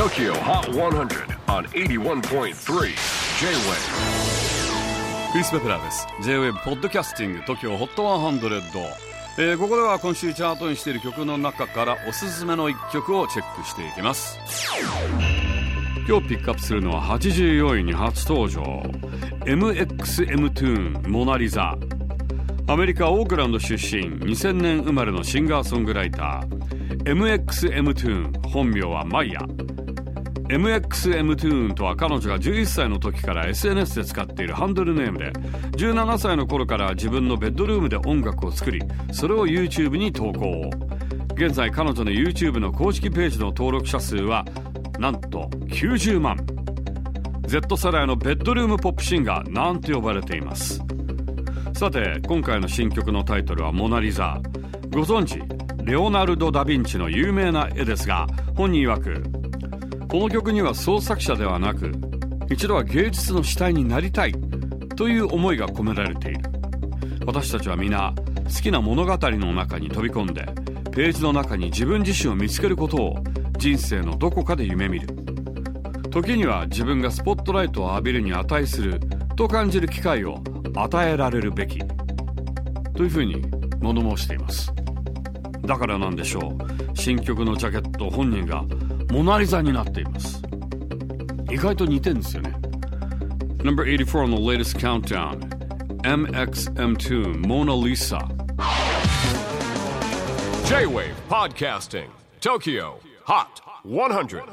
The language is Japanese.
TOKYO HOT 100 on 81.3 J-WAVE. クリス・ベプラーです。J-WAVE ポッドキャスティング TOKYO HOT 100、えー、ここでは今週チャートにしている曲の中からおすすめの一曲をチェックしていきます。今日ピックアップするのは84位に初登場。MXM トゥーンモナリザアメリカ・オークランド出身2000年生まれのシンガーソングライター。MXM トゥーン本名はマイヤ MXM トゥーンとは彼女が11歳の時から SNS で使っているハンドルネームで17歳の頃から自分のベッドルームで音楽を作りそれを YouTube に投稿。現在彼女の YouTube の公式ページの登録者数はなんと90万。Z 世代のベッドルームポップシンガーなんて呼ばれています。さて今回の新曲のタイトルは「モナ・リザ」ご存知レオナルド・ダ・ヴィンチの有名な絵ですが本人曰くこの曲には創作者ではなく一度は芸術の主体になりたいという思いが込められている。私たちは皆好きな物語の中に飛び込んでページの中に自分自身を見つけることを人生のどこかで夢見る。時には自分がスポットライトを浴びるに値すると感じる機会を与えられるべきというふうに物申しています。だからなんでしょう。新曲のジャケット本人がモナリザになっています意外と似てるんですよね Number 84 on the latest countdown MXM2 Mona Lisa J-WAVE PODCASTING TOKYO HOT 100